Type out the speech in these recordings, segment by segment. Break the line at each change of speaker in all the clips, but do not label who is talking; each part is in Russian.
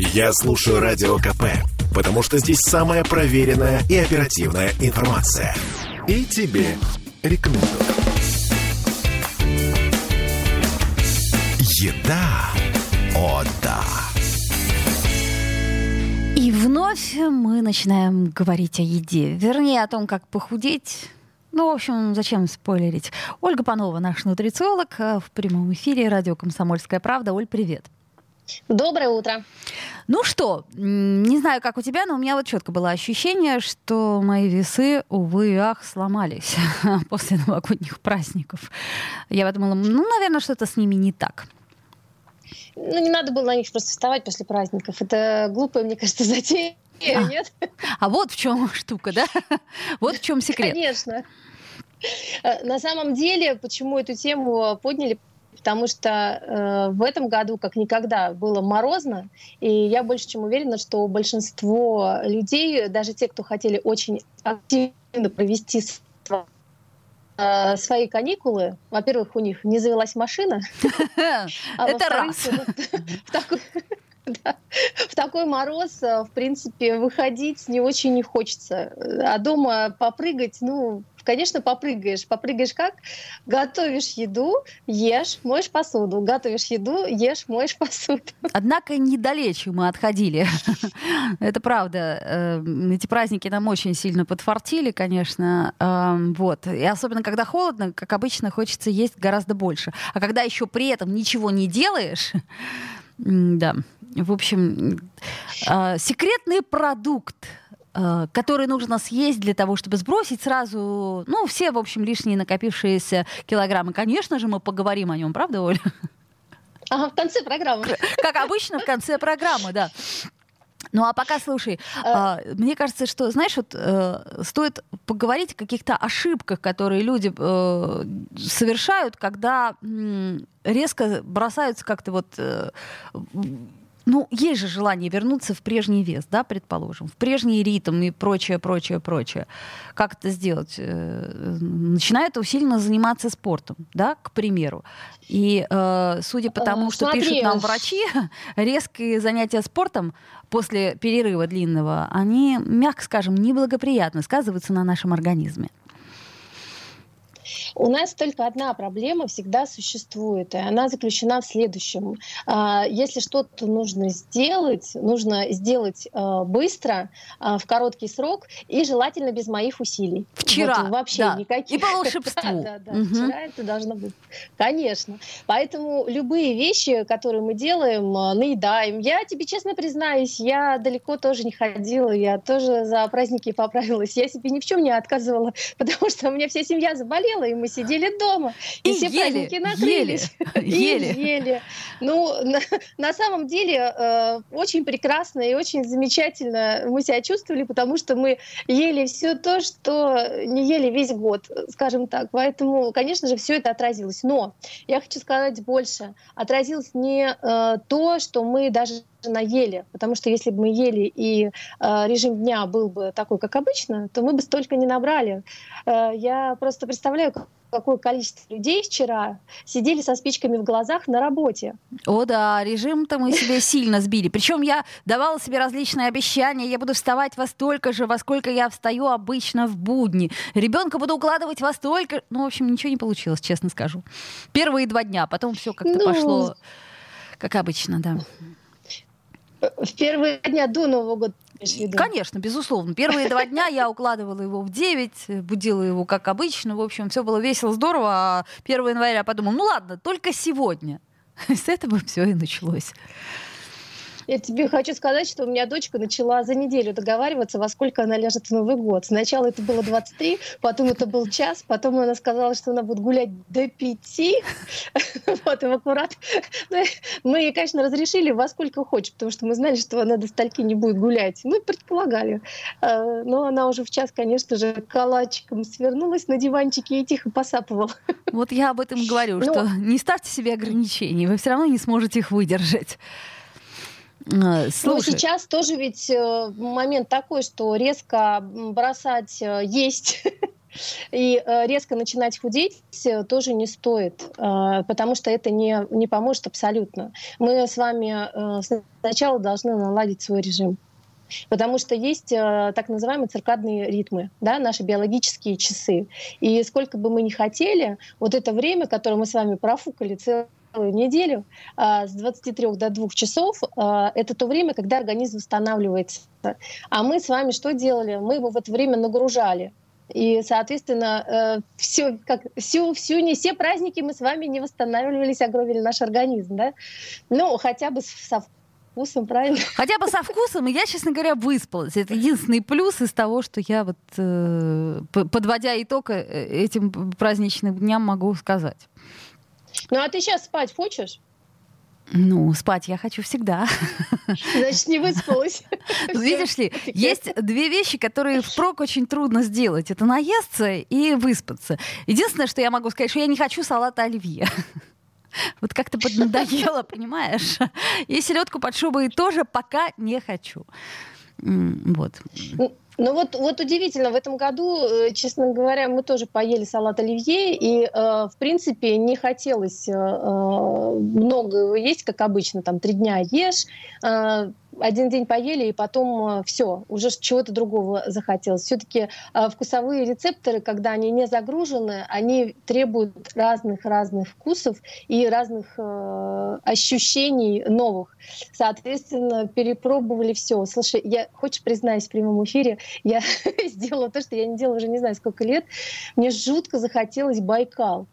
Я слушаю Радио КП, потому что здесь самая проверенная и оперативная информация. И тебе рекомендую. Еда. О, да.
И вновь мы начинаем говорить о еде. Вернее, о том, как похудеть. Ну, в общем, зачем спойлерить? Ольга Панова, наш нутрициолог, э, в прямом эфире радио «Комсомольская правда». Оль, привет.
Доброе утро.
Ну что, не знаю, как у тебя, но у меня вот четко было ощущение, что мои весы, увы и ах, сломались после новогодних праздников. Я подумала, ну, наверное, что-то с ними не так.
Ну, не надо было на них просто вставать после праздников. Это глупая, мне кажется, затея, а, нет?
А вот в чем штука, да? Вот в чем секрет.
Конечно. Э, на самом деле, почему эту тему подняли? Потому что э, в этом году, как никогда, было морозно, и я больше чем уверена, что большинство людей, даже те, кто хотели очень активно провести Э, свои каникулы, во-первых, у них не завелась машина,
а Это раз.
В такой мороз, э, в принципе, выходить не очень не хочется. А дома попрыгать, ну, конечно, попрыгаешь. Попрыгаешь как? Готовишь еду, ешь, моешь посуду. Готовишь еду, ешь, моешь посуду.
Однако недалече мы отходили. Это правда. Эм, эти праздники нам очень сильно подфартили, конечно. Эм, вот. И особенно, когда холодно, как обычно, хочется есть гораздо больше. А когда еще при этом ничего не делаешь, да. В общем, э, секретный продукт который нужно съесть для того, чтобы сбросить сразу, ну, все, в общем, лишние накопившиеся килограммы. Конечно же, мы поговорим о нем, правда, Оля?
Ага, в конце программы.
Как обычно, в конце программы, да. Ну а пока слушай, э, мне кажется, что, знаешь, вот э, стоит поговорить о каких-то ошибках, которые люди э, совершают, когда э, резко бросаются как-то вот э, ну, есть же желание вернуться в прежний вес, да, предположим, в прежний ритм и прочее, прочее, прочее. Как это сделать? Э, начинают усиленно заниматься спортом, да, к примеру. И э, судя по тому, что Смотри. пишут нам врачи, резкие занятия спортом после перерыва длинного, они, мягко скажем, неблагоприятно сказываются на нашем организме.
У нас только одна проблема всегда существует, и она заключена в следующем. А, если что-то нужно сделать, нужно сделать а, быстро, а, в короткий срок и желательно без моих усилий.
Вчера.
Вот, вообще
да.
никаких.
И по волшебству.
да, да, да. Угу. Вчера это должно быть. Конечно. Поэтому любые вещи, которые мы делаем, наедаем. Я тебе честно признаюсь, я далеко тоже не ходила, я тоже за праздники поправилась. Я себе ни в чем не отказывала, потому что у меня вся семья заболела, и мы сидели дома, и, и все ели, праздники накрылись.
Ели,
ели. ели. Ну, на, на самом деле, э, очень прекрасно и очень замечательно мы себя чувствовали, потому что мы ели все то, что не ели весь год, скажем так. Поэтому, конечно же, все это отразилось. Но я хочу сказать больше. Отразилось не э, то, что мы даже наели, потому что если бы мы ели и э, режим дня был бы такой, как обычно, то мы бы столько не набрали. Э, я просто представляю, какое количество людей вчера сидели со спичками в глазах на работе.
О да, режим-то мы себе сильно сбили. Причем я давала себе различные обещания. Я буду вставать во столько же, во сколько я встаю обычно в будни. Ребенка буду укладывать во столько. Ну, в общем, ничего не получилось, честно скажу. Первые два дня, потом все как-то ну... пошло как обычно, да.
В первые дня до Нового года
Конечно, безусловно. Первые два дня я укладывала его в 9, будила его как обычно. В общем, все было весело, здорово. А 1 января подумал, ну ладно, только сегодня. С этого все и началось.
Я тебе хочу сказать, что у меня дочка начала за неделю договариваться, во сколько она ляжет в Новый год. Сначала это было 23, потом это был час, потом она сказала, что она будет гулять до 5. Вот, и аккурат. Мы ей, конечно, разрешили во сколько хочешь, потому что мы знали, что она до стальки не будет гулять. Мы предполагали. А, но она уже в час, конечно же, калачиком свернулась на диванчике и тихо посапывала.
Вот я об этом говорю, что не ставьте себе ограничений, вы все равно не сможете их выдержать.
А, слушай. Ну, сейчас тоже ведь э, момент такой, что резко бросать э, есть И э, резко начинать худеть э, тоже не стоит, э, потому что это не, не поможет абсолютно. Мы с вами сначала должны наладить свой режим. Потому что есть э, так называемые циркадные ритмы, да, наши биологические часы. И сколько бы мы ни хотели, вот это время, которое мы с вами профукали целую неделю, э, с 23 до 2 часов, э, это то время, когда организм восстанавливается. А мы с вами что делали? Мы его в это время нагружали. И, соответственно, э, все, как, всю, всю, не все праздники мы с вами не восстанавливались, огромили наш организм, да? Ну, хотя бы со вкусом, правильно?
Хотя бы со вкусом, и я, честно говоря, выспалась. Это единственный плюс из того, что я вот, э, подводя итог э, этим праздничным дням, могу сказать.
Ну, а ты сейчас спать хочешь?
Ну, спать я хочу всегда.
Значит, не выспалась.
Видишь ли, есть две вещи, которые впрок очень трудно сделать. Это наесться и выспаться. Единственное, что я могу сказать, что я не хочу салата оливье. Вот как-то поднадоело, понимаешь? И селедку под шубой тоже пока не хочу. Вот.
Ну, вот, вот удивительно, в этом году, э, честно говоря, мы тоже поели салат оливье, и, э, в принципе, не хотелось э, э много есть, как обычно, там, три дня ешь, э, один день поели, и потом э, все, уже чего-то другого захотелось. Все-таки э, вкусовые рецепторы, когда они не загружены, они требуют разных-разных вкусов и разных э, ощущений новых. Соответственно, перепробовали все. Слушай, я, хочешь признаюсь в прямом эфире, я сделала то, что я не делала уже не знаю сколько лет. Мне жутко захотелось Байкал.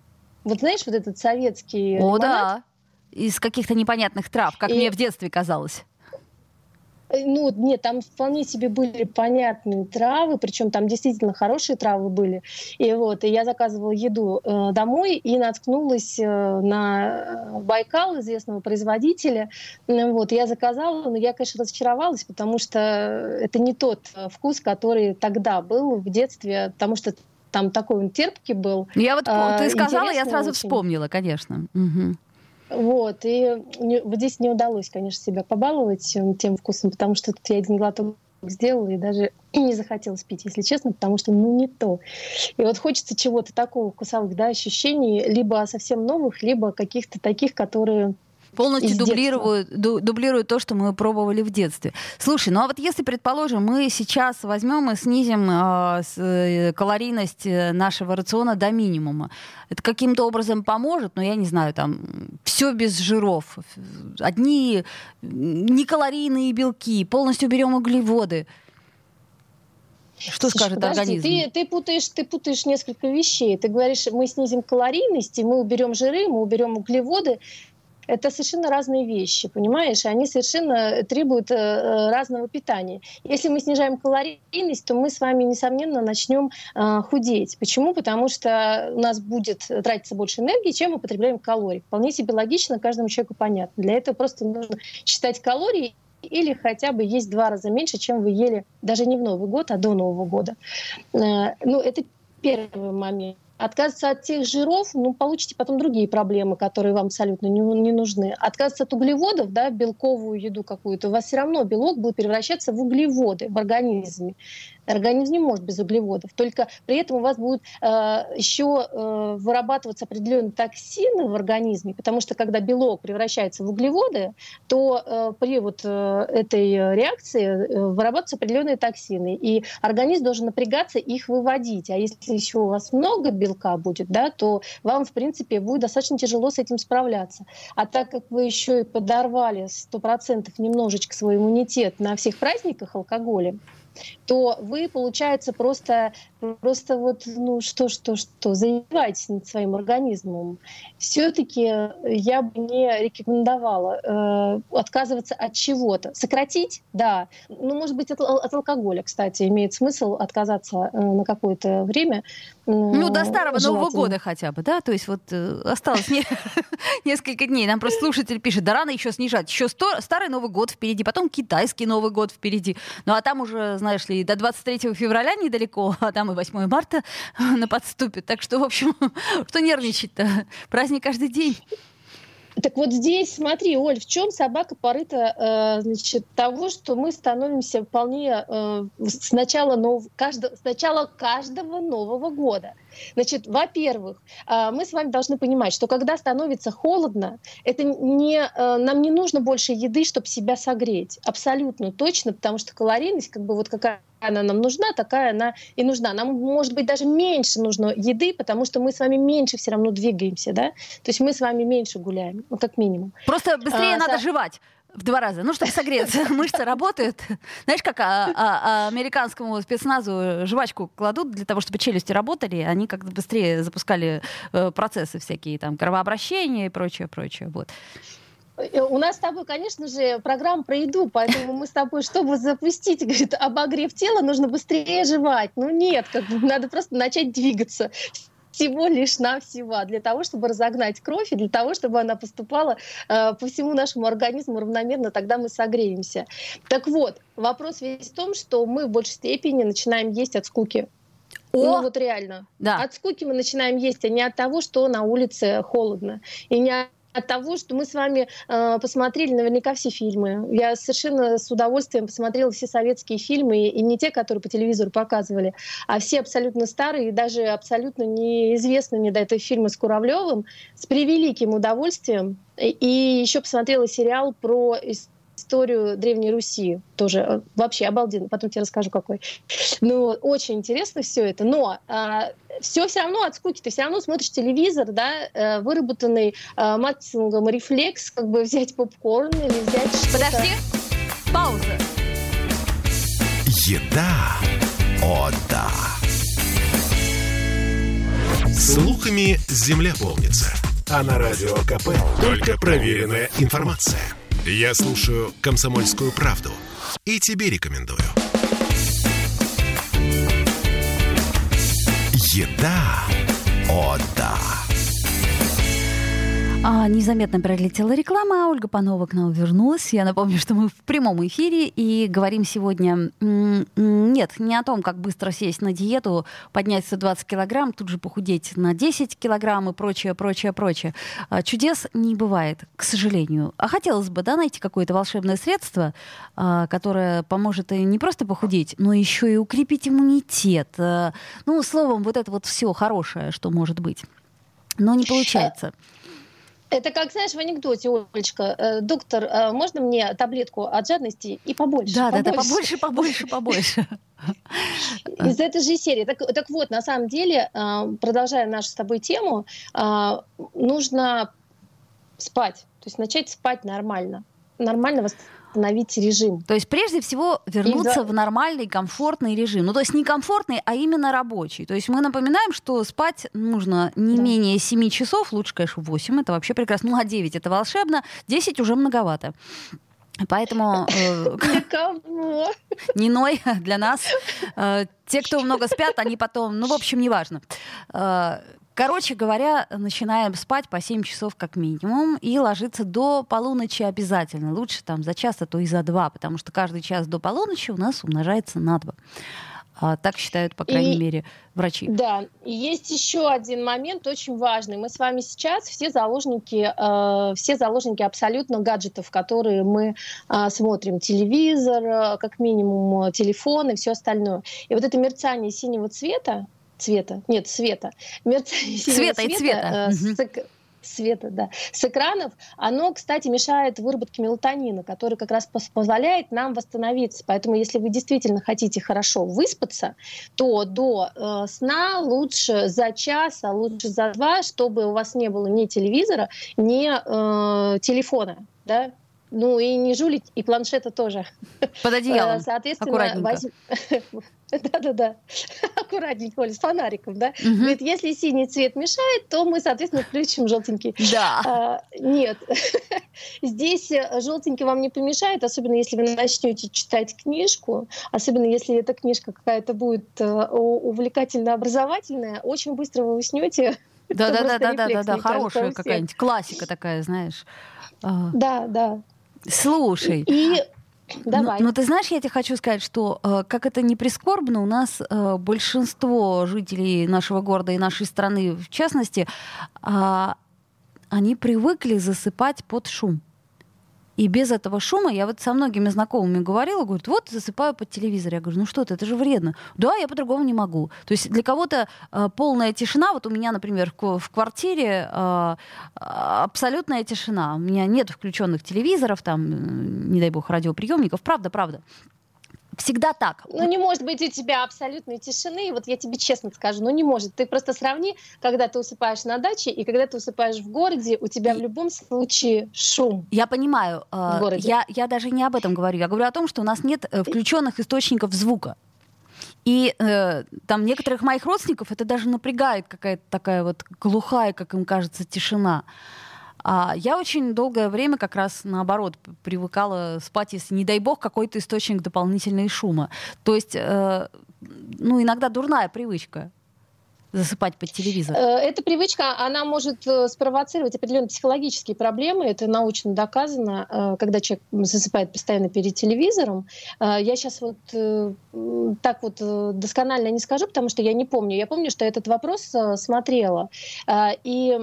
Вот знаешь, вот этот советский
О, лимонад? да. Из каких-то непонятных трав, как и... мне в детстве казалось.
Э, ну, нет, там вполне себе были понятные травы, причем там действительно хорошие травы были. И вот, и я заказывала еду э, домой и наткнулась э, на Байкал, известного производителя. Вот, я заказала, но я, конечно, разочаровалась, потому что это не тот э, вкус, который тогда был в детстве, потому что там такой он терпкий был.
Я вот, э, ты сказала, я сразу очень. вспомнила, конечно. Угу.
Вот, и не, вот здесь не удалось, конечно, себя побаловать э, тем вкусом, потому что тут я один глоток сделала и даже не захотелось пить, если честно, потому что ну не то. И вот хочется чего-то такого вкусовых да, ощущений, либо совсем новых, либо каких-то таких, которые
полностью дублируют, дублируют то, что мы пробовали в детстве. Слушай, ну а вот если, предположим, мы сейчас возьмем и снизим а, э, калорийность э, нашего рациона до минимума, это каким-то образом поможет? Ну, я не знаю, там, все без жиров, одни некалорийные белки, полностью берем углеводы. Что скажет подожди, организм?
Ты, ты, путаешь, ты путаешь несколько вещей. Ты говоришь, мы снизим калорийность, и мы уберем жиры, мы уберем углеводы это совершенно разные вещи, понимаешь? Они совершенно требуют э, э, разного питания. Если мы снижаем калорийность, то мы с вами, несомненно, начнем э, худеть. Почему? Потому что у нас будет тратиться больше энергии, чем мы потребляем калорий. Вполне себе логично, каждому человеку понятно. Для этого просто нужно считать калории или хотя бы есть два раза меньше, чем вы ели даже не в Новый год, а до Нового года. Э, ну, это первый момент. Отказываться от тех жиров, ну, получите потом другие проблемы, которые вам абсолютно не, не нужны. Отказываться от углеводов, да, белковую еду какую-то, у вас все равно белок будет превращаться в углеводы в организме. Организм не может без углеводов. Только при этом у вас будут э, еще э, вырабатываться определенные токсины в организме, потому что когда белок превращается в углеводы, то э, при вот э, этой реакции э, вырабатываются определенные токсины, и организм должен напрягаться их выводить. А если еще у вас много белка будет, да, то вам, в принципе, будет достаточно тяжело с этим справляться. А так как вы еще и подорвали 100% немножечко свой иммунитет на всех праздниках алкоголем, то вы, получается, просто, просто вот, ну что, что, что, занимаетесь над своим организмом. Все-таки я бы не рекомендовала э, отказываться от чего-то. Сократить, да. Ну, может быть, от, от алкоголя, кстати, имеет смысл отказаться э, на какое-то время.
Ну, до старого Нового года хотя бы, да? То есть вот э, осталось не, несколько дней. Нам просто слушатель пишет, да рано еще снижать. Еще старый Новый год впереди, потом китайский Новый год впереди. Ну, а там уже, знаешь ли, до 23 февраля недалеко, а там и 8 марта на подступе. Так что, в общем, что нервничать-то? Праздник каждый день.
Так вот здесь, смотри, Оль, в чем собака порыта э, значит, того, что мы становимся вполне э, с, начала нов... каждого, с начала каждого Нового года. Значит, во-первых, э, мы с вами должны понимать, что когда становится холодно, это не, э, нам не нужно больше еды, чтобы себя согреть. Абсолютно точно, потому что калорийность, как бы вот какая она нам нужна, такая она и нужна. Нам, может быть, даже меньше нужно еды, потому что мы с вами меньше все равно двигаемся, да? То есть мы с вами меньше гуляем, ну, как минимум.
Просто быстрее а, надо со... жевать. В два раза. Ну, чтобы согреться. Мышцы работают. Знаешь, как а, а, а, американскому спецназу жвачку кладут для того, чтобы челюсти работали, они как-то быстрее запускали э, процессы всякие, там, кровообращения и прочее, прочее. Вот.
Э, у нас с тобой, конечно же, программа про еду, поэтому мы с тобой, чтобы запустить, говорит, обогрев тела, нужно быстрее жевать. Ну нет, как бы надо просто начать двигаться всего лишь навсего для того, чтобы разогнать кровь и для того, чтобы она поступала э, по всему нашему организму равномерно, тогда мы согреемся. Так вот, вопрос весь в том, что мы в большей степени начинаем есть от скуки. О! Ну вот реально. Да. От скуки мы начинаем есть, а не от того, что на улице холодно. И не от того, что мы с вами э, посмотрели наверняка все фильмы. Я совершенно с удовольствием посмотрела все советские фильмы, и не те, которые по телевизору показывали, а все абсолютно старые, и даже абсолютно неизвестные мне до этого фильмы с Куравлевым, с превеликим удовольствием. И еще посмотрела сериал про Древней Руси. Тоже э, вообще обалденно. Потом тебе расскажу, какой. Ну, очень интересно все это. Но а, все все равно от скуки. Ты все равно смотришь телевизор, да, э, выработанный а, Матсингом рефлекс, как бы взять попкорн или взять что-то.
Подожди. Пауза.
Еда. О, да. Слухами земля полнится. А на радио КП только проверенная информация. Я слушаю «Комсомольскую правду» и тебе рекомендую. Еда. О, да.
А, незаметно пролетела реклама, Ольга Панова к нам вернулась. Я напомню, что мы в прямом эфире и говорим сегодня... Нет, не о том, как быстро сесть на диету, поднять 120 килограмм, тут же похудеть на 10 килограмм и прочее, прочее, прочее. А, чудес не бывает, к сожалению. А хотелось бы, да, найти какое-то волшебное средство, а, которое поможет и не просто похудеть, но еще и укрепить иммунитет. А, ну, словом, вот это вот все хорошее, что может быть. Но не получается.
Это как, знаешь, в анекдоте, Олечка, э, доктор, э, можно мне таблетку от жадности и побольше?
Да, побольше? да, да, побольше, побольше, побольше.
Из этой же серии. Так, так вот, на самом деле, э, продолжая нашу с тобой тему, нужно спать, то есть начать спать нормально, нормально восстановиться восстановить режим.
То есть прежде всего вернуться в нормальный, комфортный режим. Ну, то есть не комфортный, а именно рабочий. То есть мы напоминаем, что спать нужно не да. менее 7 часов, лучше, конечно, 8, это вообще прекрасно. Ну, а 9 это волшебно, 10 уже многовато. Поэтому...
Э.
Не ной для нас. Э, те, кто много спят, они потом... Ну, в общем, неважно. Э, Короче говоря, начинаем спать по 7 часов как минимум и ложиться до полуночи обязательно. Лучше там за час, а то и за два, потому что каждый час до полуночи у нас умножается на два. А, так считают, по крайней и, мере, врачи.
Да, и есть еще один момент очень важный. Мы с вами сейчас все заложники, э, все заложники абсолютно гаджетов, которые мы э, смотрим. Телевизор, э, как минимум, телефон и все остальное. И вот это мерцание синего цвета, цвета, нет, света, мерцание
цвета и цвета.
Э, с, света, да, с экранов, оно, кстати, мешает выработке мелатонина, который как раз позволяет нам восстановиться. Поэтому, если вы действительно хотите хорошо выспаться, то до э, сна лучше за час, а лучше за два, чтобы у вас не было ни телевизора, ни э, телефона, да, ну и не жулить, и планшета тоже.
Под одеялом. Э, соответственно, возьм...
Да-да-да. Аккуратненько, Оля, с фонариком, да? Угу. Говорит, если синий цвет мешает, то мы, соответственно, включим желтенький.
Да.
А, нет. Здесь э, желтенький вам не помешает, особенно если вы начнете читать книжку, особенно если эта книжка какая-то будет э, увлекательно-образовательная, очень быстро вы уснете.
Да-да-да-да-да, хорошая какая-нибудь классика такая, знаешь.
А. Да, да.
Слушай.
И
Давай. Но, но ты знаешь, я тебе хочу сказать, что э, как это не прискорбно, у нас э, большинство жителей нашего города и нашей страны, в частности, э, они привыкли засыпать под шум. И без этого шума я вот со многими знакомыми говорила, говорят, вот засыпаю под телевизор. Я говорю, ну что ты, это же вредно. Да, я по-другому не могу. То есть для кого-то э, полная тишина, вот у меня, например, в, квартире э, абсолютная тишина. У меня нет включенных телевизоров, там, не дай бог, радиоприемников. Правда, правда всегда так.
Ну, не может быть у тебя абсолютной тишины. Вот я тебе честно скажу, ну не может. Ты просто сравни, когда ты усыпаешь на даче и когда ты усыпаешь в городе, у тебя в любом случае шум.
Я понимаю. Э, в городе. Я, я даже не об этом говорю. Я говорю о том, что у нас нет э, включенных источников звука. И э, там некоторых моих родственников это даже напрягает какая-то такая вот глухая, как им кажется, тишина. А я очень долгое время как раз наоборот привыкала спать, если, не дай бог, какой-то источник дополнительного шума. То есть, э, ну, иногда дурная привычка засыпать под телевизор? Э,
эта привычка, она может э, спровоцировать определенные психологические проблемы. Это научно доказано, э, когда человек засыпает постоянно перед телевизором. Я сейчас вот так вот досконально не скажу, потому что я не помню. Я помню, что этот вопрос смотрела. И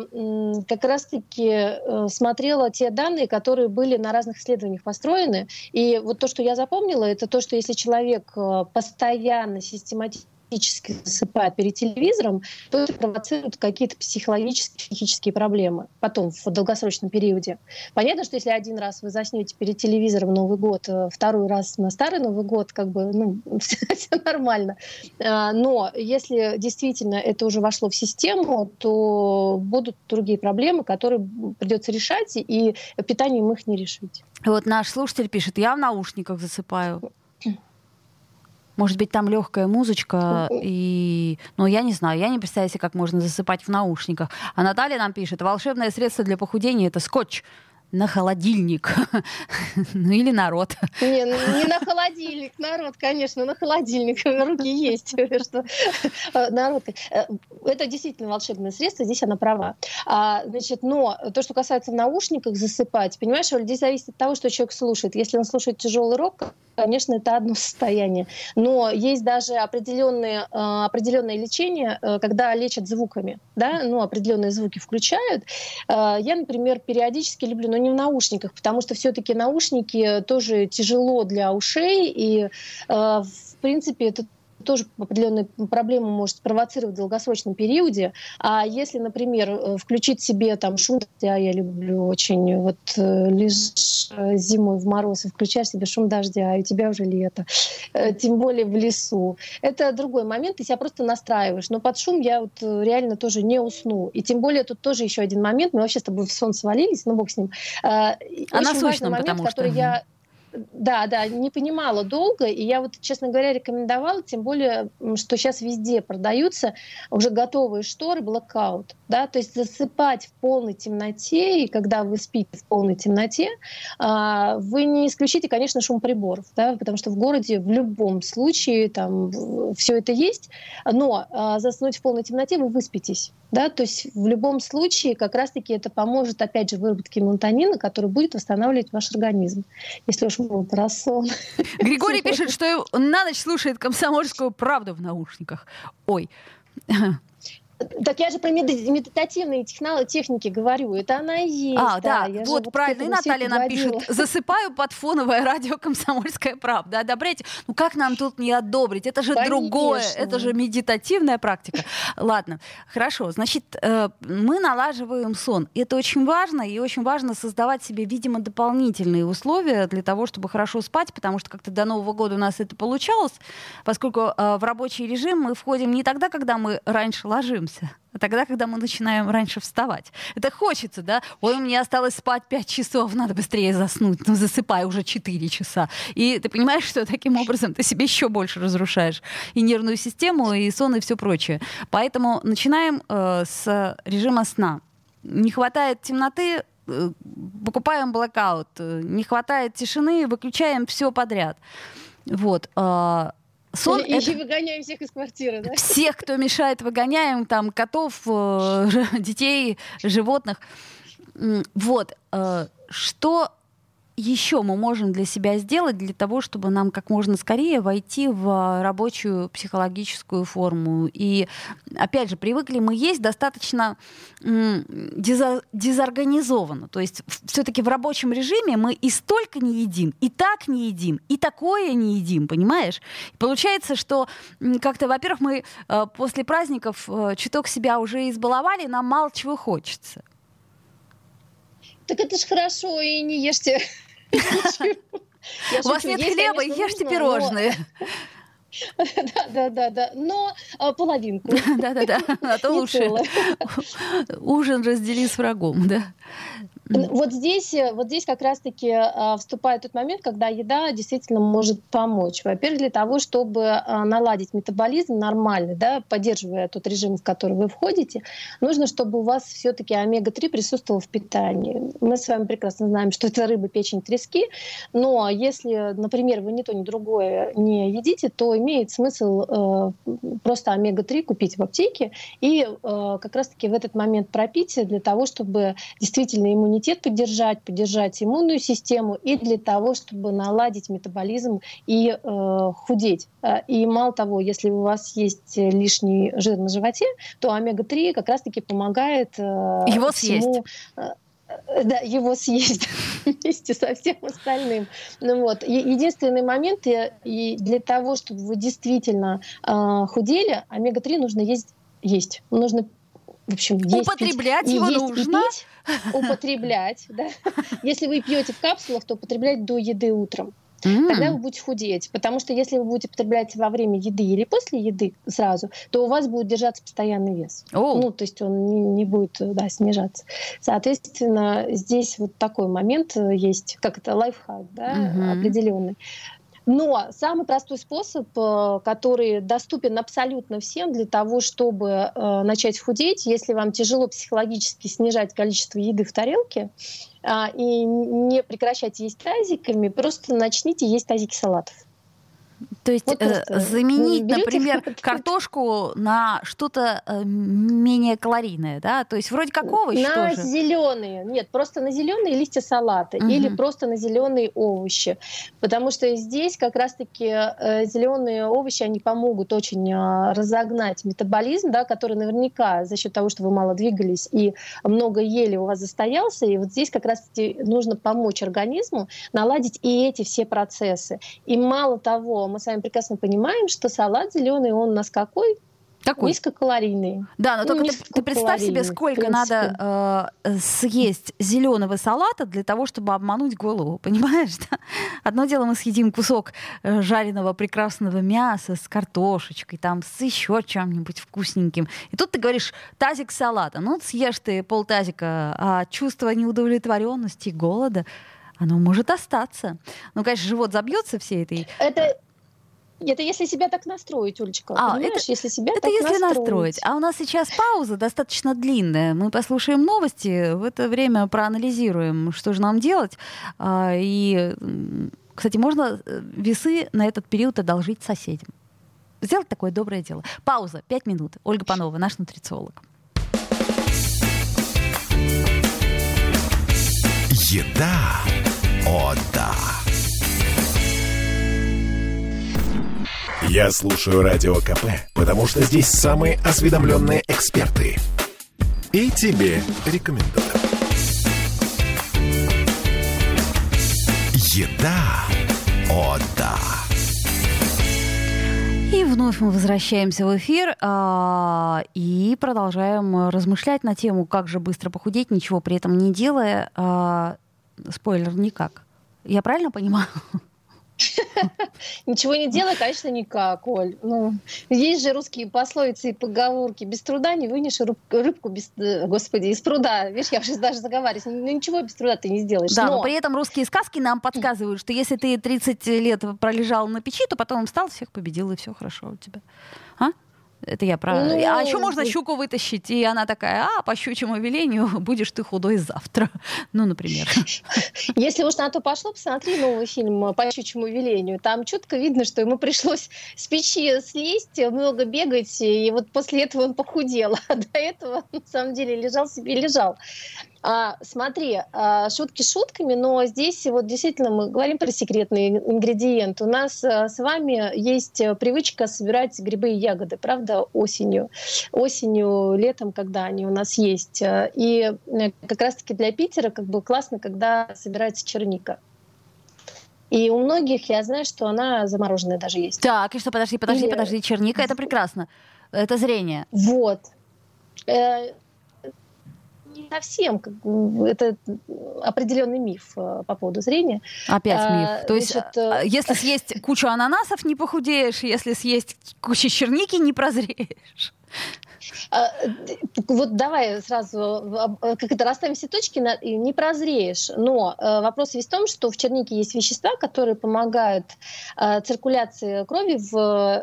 как раз-таки смотрела те данные, которые были на разных исследованиях построены. И вот то, что я запомнила, это то, что если человек постоянно, систематически физически засыпает перед телевизором, то это провоцирует какие-то психологические, психические проблемы потом, в долгосрочном периоде. Понятно, что если один раз вы заснете перед телевизором Новый год, э, второй раз на Старый Новый год, как бы, ну, все, все нормально. А, но если действительно это уже вошло в систему, то будут другие проблемы, которые придется решать, и питанием их не решить.
Вот наш слушатель пишет, я в наушниках засыпаю. Может быть, там легкая музычка, и... Ну, я не знаю, я не представляю себе, как можно засыпать в наушниках. А Наталья нам пишет, волшебное средство для похудения — это скотч на холодильник. ну или народ.
Не, ну, не на холодильник, народ, конечно, на холодильник. Руки есть. что народ. Э, это действительно волшебное средство, здесь она права. А, значит, но то, что касается в наушниках засыпать, понимаешь, здесь зависит от того, что человек слушает. Если он слушает тяжелый рок, конечно, это одно состояние. Но есть даже определенные, э, определенное лечение, э, когда лечат звуками, да, ну, определенные звуки включают. Э, я, например, периодически люблю, но не в наушниках, потому что все-таки наушники тоже тяжело для ушей, и, в принципе, это тоже определенные проблемы может спровоцировать в долгосрочном периоде. А если, например, э, включить себе там шум дождя, я люблю очень, вот э, лежишь э, зимой в мороз и включаешь себе шум дождя, и у тебя уже лето, тем более в лесу. Это другой момент, ты себя просто настраиваешь. Но под шум я вот реально тоже не усну. И тем более тут тоже еще один момент, мы вообще с тобой в сон свалились, ну бог с ним.
А насущным, момент, потому
который
что...
я да, да, не понимала долго, и я вот, честно говоря, рекомендовала, тем более, что сейчас везде продаются уже готовые шторы блокаут, да, то есть засыпать в полной темноте, и когда вы спите в полной темноте, а, вы не исключите, конечно, шум приборов, да, потому что в городе в любом случае там все это есть, но а, заснуть в полной темноте вы выспитесь, да, то есть в любом случае как раз-таки это поможет, опять же, выработке мелатонина, который будет восстанавливать ваш организм. Если уж мы про сон.
Григорий пишет, что на ночь слушает комсомольскую правду в наушниках. Ой,
так я же про медитативные техники говорю. Это она и есть.
А, да, да. вот правильно. И Наталья нам пишет, засыпаю под фоновое радио «Комсомольская правда». Одобряйте. Ну как нам тут не одобрить? Это же Конечно. другое. Это же медитативная практика. Ладно, хорошо. Значит, э, мы налаживаем сон. Это очень важно. И очень важно создавать себе, видимо, дополнительные условия для того, чтобы хорошо спать, потому что как-то до Нового года у нас это получалось, поскольку э, в рабочий режим мы входим не тогда, когда мы раньше ложимся, ложимся, а тогда, когда мы начинаем раньше вставать. Это хочется, да? Ой, мне осталось спать 5 часов, надо быстрее заснуть. Ну, засыпай уже 4 часа. И ты понимаешь, что таким образом ты себе еще больше разрушаешь и нервную систему, и сон, и все прочее. Поэтому начинаем э, с режима сна. Не хватает темноты, э, покупаем блокаут. Не хватает тишины, выключаем все подряд. Вот. Э,
Сон и, это... и выгоняем всех из квартиры, да?
Всех, кто мешает, выгоняем, там, котов, э, детей, животных. Вот. Э, что еще мы можем для себя сделать для того, чтобы нам как можно скорее войти в рабочую психологическую форму? И, опять же, привыкли мы есть достаточно дезорганизованно. То есть все-таки в рабочем режиме мы и столько не едим, и так не едим, и такое не едим, понимаешь? Получается, что как-то, во-первых, мы э, после праздников э, чуток себя уже избаловали, нам мало чего хочется.
Так это ж хорошо, и не ешьте.
У вас нет хлеба, ешьте пирожные.
Да, да, да, да. Но а, половинку.
Да, да, да. А то лучше ужин раздели с врагом, да.
Вот здесь, э, вот здесь как раз-таки э, вступает тот момент, когда еда действительно может помочь. Во-первых, для того, чтобы э, наладить метаболизм нормальный, да, поддерживая тот режим, в который вы входите, нужно, чтобы у вас все-таки омега-3 присутствовал в питании. Мы с вами прекрасно знаем, что это рыба, печень, трески, но если, например, вы ни то, ни другое не едите, то имеет смысл э, просто омега-3 купить в аптеке и э, как раз-таки в этот момент пропить для того, чтобы действительно иммунитет иммунитет поддержать, поддержать иммунную систему и для того, чтобы наладить метаболизм и э, худеть. Э, и мало того, если у вас есть лишний жир на животе, то омега-3 как раз-таки помогает э,
его всему, съесть
э, да, его съесть вместе со всем остальным. Ну, вот. Единственный момент, и для того, чтобы вы действительно э, худели, омега-3 нужно есть. есть. Нужно в общем,
есть употреблять пить, его есть нужно.
пить, употреблять, да. Если вы пьете в капсулах, то употреблять до еды утром. Mm. Тогда вы будете худеть. Потому что если вы будете потреблять во время еды или после еды сразу, то у вас будет держаться постоянный вес. Oh. Ну, то есть он не, не будет да, снижаться. Соответственно, здесь вот такой момент есть, как это лайфхак, да, mm-hmm. определенный. Но самый простой способ, э, который доступен абсолютно всем для того, чтобы э, начать худеть, если вам тяжело психологически снижать количество еды в тарелке а, и не прекращать есть тазиками, просто начните есть тазики салатов.
То есть вот э, заменить, например, картошку на что-то э, менее калорийное, да? То есть вроде как овощ
На
тоже.
зеленые, нет, просто на зеленые листья салата угу. или просто на зеленые овощи, потому что здесь как раз-таки э, зеленые овощи они помогут очень э, разогнать метаболизм, да, который наверняка за счет того, что вы мало двигались и много ели, у вас застоялся, и вот здесь как раз-таки нужно помочь организму наладить и эти все процессы. И мало того, мы с вами прекрасно понимаем, что салат зеленый, он у нас какой?
Какой?
Низкокалорийный.
Да, но только ты, ты представь себе, сколько надо э, съесть зеленого салата для того, чтобы обмануть голову, понимаешь? Да? Одно дело мы съедим кусок э, жареного прекрасного мяса с картошечкой, там с еще чем-нибудь вкусненьким. И тут ты говоришь тазик салата. Ну, съешь ты полтазика, а чувство неудовлетворенности, голода, оно может остаться. Ну, конечно, живот забьется всей этой...
Это это если себя так настроить, Олечка. А, понимаешь, это, если себя
это так если настроить. настроить. А у нас сейчас пауза достаточно длинная. Мы послушаем новости, в это время проанализируем, что же нам делать. А, и, кстати, можно э, весы на этот период одолжить соседям. Сделать такое доброе дело. Пауза, пять минут. Ольга Панова, наш нутрициолог.
Еда. О, да. Я слушаю Радио КП, потому что здесь самые осведомленные эксперты. И тебе рекомендую. Еда. О, да.
И вновь мы возвращаемся в эфир а, и продолжаем размышлять на тему, как же быстро похудеть, ничего при этом не делая. А, спойлер, никак. Я правильно понимаю?
Ничего не делай, конечно, никак, Оль. Ну, есть же русские пословицы и поговорки. Без труда не вынешь рыбку, без, э, господи, из пруда. Видишь, я уже даже заговариваюсь. Ну, ничего без труда ты не сделаешь.
Да, но... но при этом русские сказки нам подсказывают, что если ты 30 лет пролежал на печи, то потом встал, всех победил, и все хорошо у тебя. А? Это я про... Ну, а еще можно щуку вытащить, и она такая, а, по щучьему велению будешь ты худой завтра. Ну, например.
Если уж на то пошло, посмотри новый фильм «По щучьему велению». Там четко видно, что ему пришлось с печи слезть, много бегать, и вот после этого он похудел. А до этого, на самом деле, лежал себе и лежал. А, смотри, а, шутки шутками, но здесь вот действительно мы говорим про секретный ингредиент. У нас а, с вами есть привычка собирать грибы и ягоды, правда, осенью. Осенью, летом, когда они у нас есть. И э, как раз-таки для Питера как бы классно, когда собирается черника. И у многих я знаю, что она замороженная даже есть.
Так, и что, подожди, подожди, Или... подожди, черника это прекрасно. Это зрение.
Вот. Э, совсем. Это определенный миф э, по поводу зрения.
Опять а, миф. То есть, значит, э, если съесть кучу ананасов, не похудеешь, если съесть кучу черники, не прозреешь.
А, вот давай сразу как это расставим все точки, не прозреешь. Но э, вопрос весь в том, что в чернике есть вещества, которые помогают э, циркуляции крови в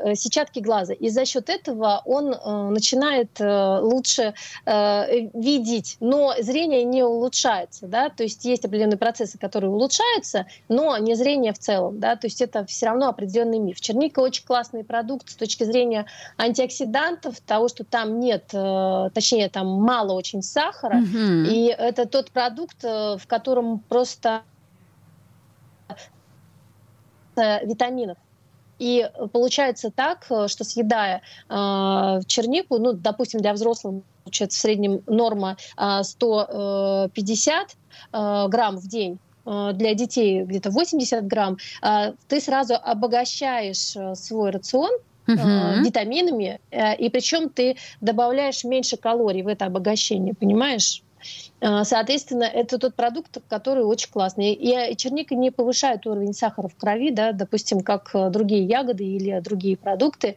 э, сетчатке глаза. И за счет этого он начинает лучше видеть. Но зрение не улучшается. Да? То есть есть определенные процессы, которые улучшаются, но не зрение в целом. Да? То есть это все равно определенный миф. Черника очень классный продукт с точки зрения антиоксидантов, того, что там нет, э, точнее, там мало очень сахара, mm-hmm. и это тот продукт, э, в котором просто витаминов. И получается так, что съедая э, чернику, ну, допустим, для взрослых получается в среднем норма э, 150 э, грамм в день, для детей где-то 80 грамм, ты сразу обогащаешь свой рацион uh-huh. витаминами, э, и причем ты добавляешь меньше калорий в это обогащение, понимаешь? Э, соответственно, это тот продукт, который очень классный. И черника не повышает уровень сахара в крови, да, допустим, как другие ягоды или другие продукты.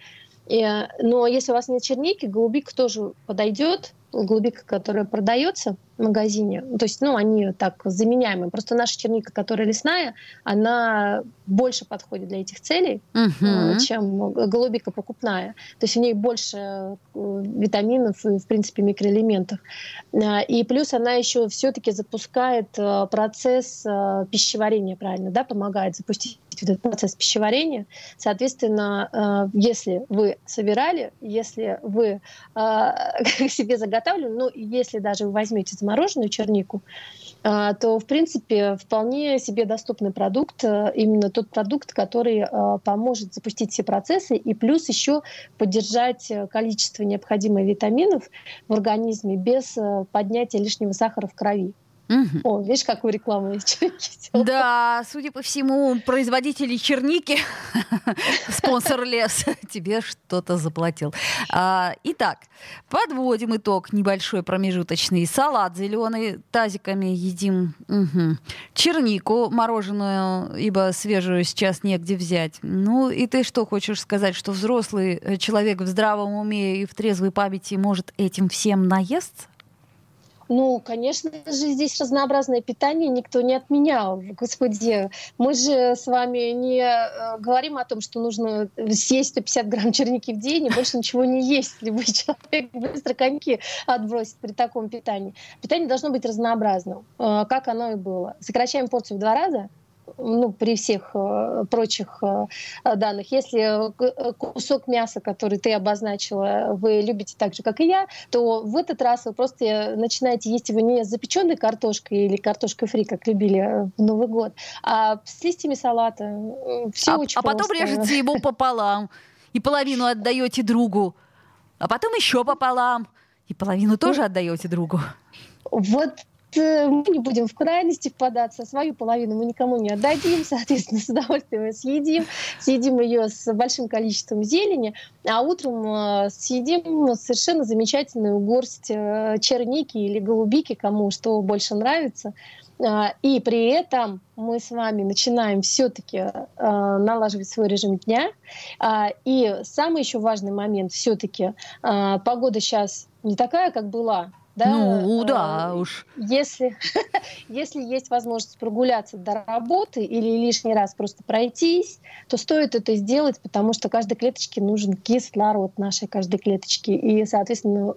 Но если у вас нет черники, голубик тоже подойдет, голубика, которая продается магазине, то есть, ну, они так заменяемые. Просто наша черника, которая лесная, она больше подходит для этих целей, uh-huh. чем голубика покупная. То есть у ней больше э, витаминов и, в принципе, микроэлементов. Э, и плюс она еще все-таки запускает процесс пищеварения, правильно, да, помогает запустить этот процесс пищеварения. Соответственно, если вы собирали, если вы себе заготавливали, ну, если даже вы возьмете замороженную чернику, а, то, в принципе, вполне себе доступный продукт, э, именно тот продукт, который э, поможет запустить все процессы и плюс еще поддержать э, количество необходимых витаминов в организме без поднятия лишнего сахара в крови. Угу. О, видишь, какую рекламу я черники
Да, судя по всему, производители черники, спонсор лес, тебе что-то заплатил. А, итак, подводим итог небольшой промежуточный. Салат зеленый, тазиками едим. Угу. Чернику мороженую, ибо свежую сейчас негде взять. Ну и ты что хочешь сказать, что взрослый э, человек в здравом уме и в трезвой памяти может этим всем наесться?
Ну, конечно же, здесь разнообразное питание никто не отменял. Господи, мы же с вами не э, говорим о том, что нужно съесть 150 грамм черники в день и больше ничего не есть. Любой человек быстро коньки отбросит при таком питании. Питание должно быть разнообразным, э, как оно и было. Сокращаем порцию в два раза, ну, при всех э, прочих э, данных. Если э, кусок мяса, который ты обозначила, вы любите так же, как и я, то в этот раз вы просто начинаете есть его не с запеченной картошкой или картошкой фри, как любили в Новый год, а с листьями салата. Все
а,
очень
а потом режете его пополам и половину отдаете другу, а потом еще пополам и половину тоже отдаете другу.
Вот мы не будем в крайности впадаться, свою половину мы никому не отдадим, соответственно, с удовольствием ее съедим, съедим ее с большим количеством зелени, а утром э, съедим совершенно замечательную горсть э, черники или голубики, кому что больше нравится. И при этом мы с вами начинаем все-таки налаживать свой режим дня. И самый еще важный момент все-таки погода сейчас не такая, как была
да, ну, да э, уж.
Если, если есть возможность прогуляться до работы или лишний раз просто пройтись, то стоит это сделать, потому что каждой клеточке нужен кислород нашей каждой клеточки. И, соответственно,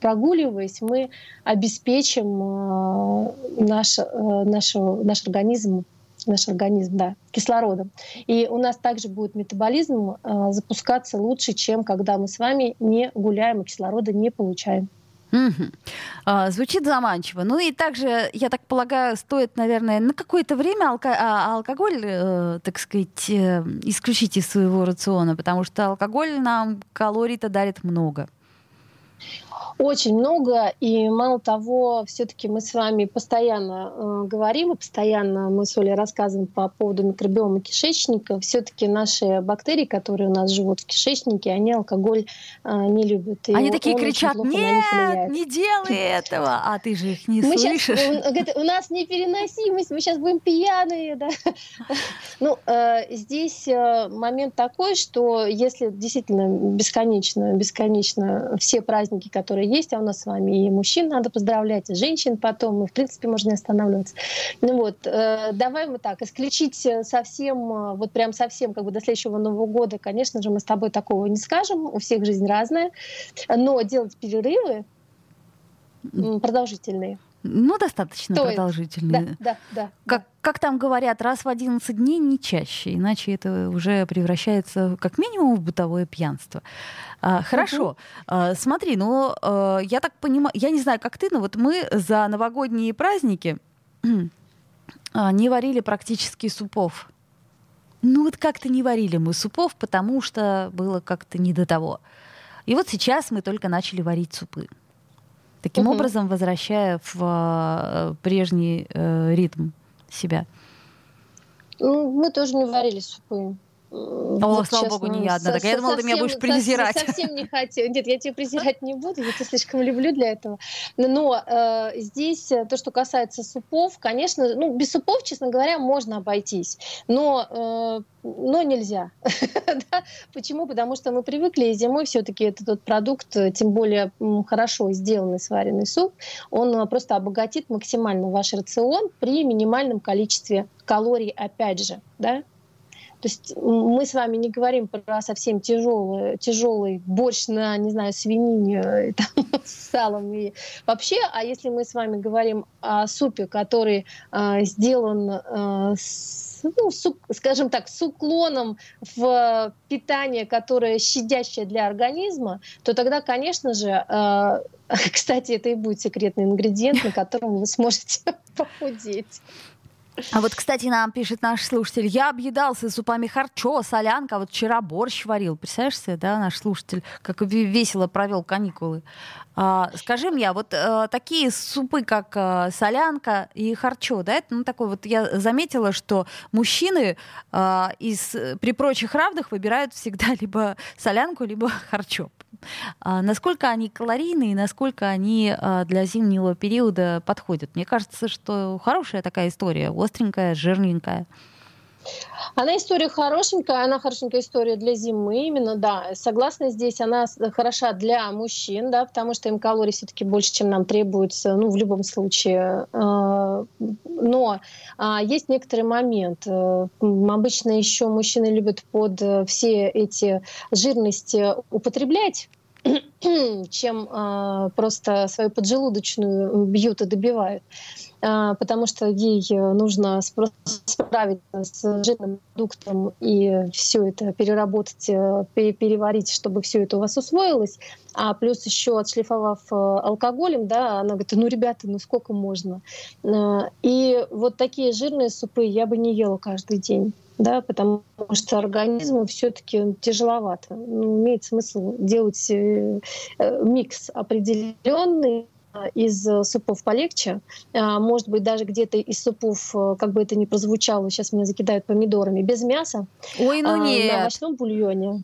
прогуливаясь, мы обеспечим э, наш, э, наш, наш организм наш организм, да, кислородом. И у нас также будет метаболизм э, запускаться лучше, чем когда мы с вами не гуляем и кислорода не получаем.
Угу. А, звучит заманчиво. Ну и также, я так полагаю, стоит, наверное, на какое-то время алко- а, алкоголь, э, так сказать, э, исключить из своего рациона, потому что алкоголь нам калорий-то дарит много.
Очень много, и мало того, все-таки мы с вами постоянно э, говорим, и постоянно мы с Олей рассказываем по поводу микробиома кишечника. Все-таки наши бактерии, которые у нас живут в кишечнике, они алкоголь э, не любят.
И они такие кричат, нет, не делай этого, а ты же их не мы слышишь.
Сейчас, у, у нас непереносимость, мы сейчас будем пьяные. Да? Ну, э, здесь э, момент такой, что если действительно бесконечно, бесконечно все праздники, которые есть, а у нас с вами и мужчин надо поздравлять, и женщин потом, и в принципе можно не останавливаться. Ну вот, э, давай мы так, исключить совсем, э, вот прям совсем как бы до следующего Нового года, конечно же, мы с тобой такого не скажем, у всех жизнь разная, но делать перерывы продолжительные –
ну, достаточно То продолжительные.
Да, да, да.
Как,
да.
как там говорят, раз в 11 дней не чаще, иначе это уже превращается как минимум в бытовое пьянство. А, хорошо. А, смотри, ну, а, я так понимаю, я не знаю, как ты, но вот мы за новогодние праздники а, не варили практически супов. Ну, вот как-то не варили мы супов, потому что было как-то не до того. И вот сейчас мы только начали варить супы таким угу. образом возвращая в э, прежний э, ритм себя.
Ну, мы тоже не варили супы.
О, вот, слава честно, богу, не я одна. Так я думала, ты меня будешь презирать.
Совсем не хотела. Нет, я тебя презирать не буду, я тебя слишком люблю для этого. Но э, здесь э, то, что касается супов, конечно, ну, без супов, честно говоря, можно обойтись. Но, э, но нельзя. Почему? Потому что мы привыкли, и зимой все-таки это тот продукт, э, тем более хорошо сделанный сваренный суп, он э, просто обогатит максимально ваш рацион при минимальном количестве калорий, опять же, да, то есть мы с вами не говорим про совсем тяжелый, тяжелый борщ на, не знаю, свинине э, там, с салом и вообще, а если мы с вами говорим о супе, который э, сделан э, с, ну, с, скажем так, с уклоном в питание, которое щадящее для организма, то тогда, конечно же, э, кстати, это и будет секретный ингредиент, на котором вы сможете похудеть.
А вот, кстати, нам пишет наш слушатель, я объедался супами харчо, солянка, вот вчера борщ варил. Представляешь себе, да, наш слушатель, как весело провел каникулы. А, скажи мне, а вот а, такие супы, как а, солянка и харчо, да, это ну, такой вот, я заметила, что мужчины а, из, при прочих равных выбирают всегда либо солянку, либо харчо. А, насколько они калорийные, насколько они а, для зимнего периода подходят? Мне кажется, что хорошая такая история, остренькая, жирненькая.
Она история хорошенькая, она хорошенькая история для зимы, именно, да. Согласна здесь, она хороша для мужчин, да, потому что им калорий все-таки больше, чем нам требуется, ну, в любом случае. А, но есть некоторый момент. Э, обычно еще мужчины любят под все эти жирности употреблять чем э, просто свою поджелудочную бьют и добивают. Э, потому что ей нужно справиться с жирным продуктом и все это переработать, э, переварить, чтобы все это у вас усвоилось. А плюс еще отшлифовав э, алкоголем, да, она говорит, ну, ребята, ну сколько можно? Э, и вот такие жирные супы я бы не ела каждый день да, потому что организму все-таки тяжеловато. Ну, имеет смысл делать э, э, микс определенный из супов полегче. А, может быть, даже где-то из супов, э, как бы это ни прозвучало, сейчас меня закидают помидорами, без мяса.
Ой, ну нет.
На овощном бульоне.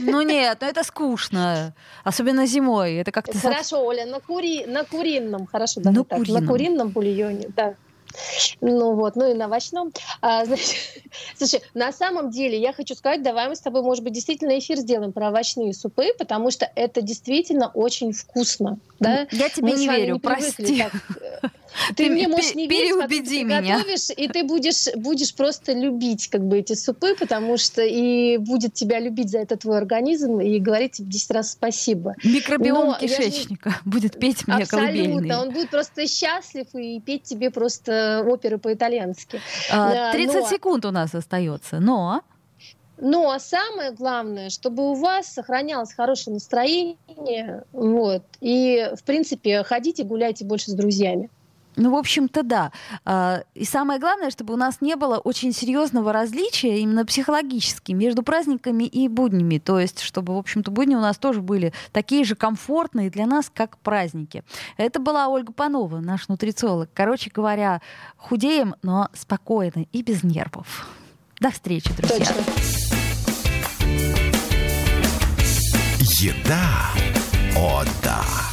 Ну нет, ну это скучно. Особенно зимой. Это как-то...
Хорошо, Оля, на, кури... на курином, хорошо, да, на, курином. на курином бульоне, да. Ну вот, ну и на овощном. А, значит, слушай, на самом деле я хочу сказать, давай мы с тобой, может быть, действительно эфир сделаем про овощные супы, потому что это действительно очень вкусно. Да?
Я тебе мы не верю, не прости. Так,
э, ты, ты мне можешь не верить, переубеди меня. готовишь, и ты будешь, будешь просто любить как бы эти супы, потому что и будет тебя любить за это твой организм и говорить тебе 10 раз спасибо.
Микробиом Но кишечника же... будет петь мне
Абсолютно,
колыбельные.
он будет просто счастлив и петь тебе просто оперы по-итальянски.
А, 30 Но... секунд у нас остается, но...
Но самое главное, чтобы у вас сохранялось хорошее настроение, вот, и, в принципе, ходите, гуляйте больше с друзьями.
Ну, в общем-то, да. А, и самое главное, чтобы у нас не было очень серьезного различия именно психологически между праздниками и буднями. То есть, чтобы, в общем-то, будни у нас тоже были такие же комфортные для нас, как праздники. Это была Ольга Панова, наш нутрициолог. Короче говоря, худеем, но спокойно и без нервов. До встречи, друзья. Точно.
Еда. О, да.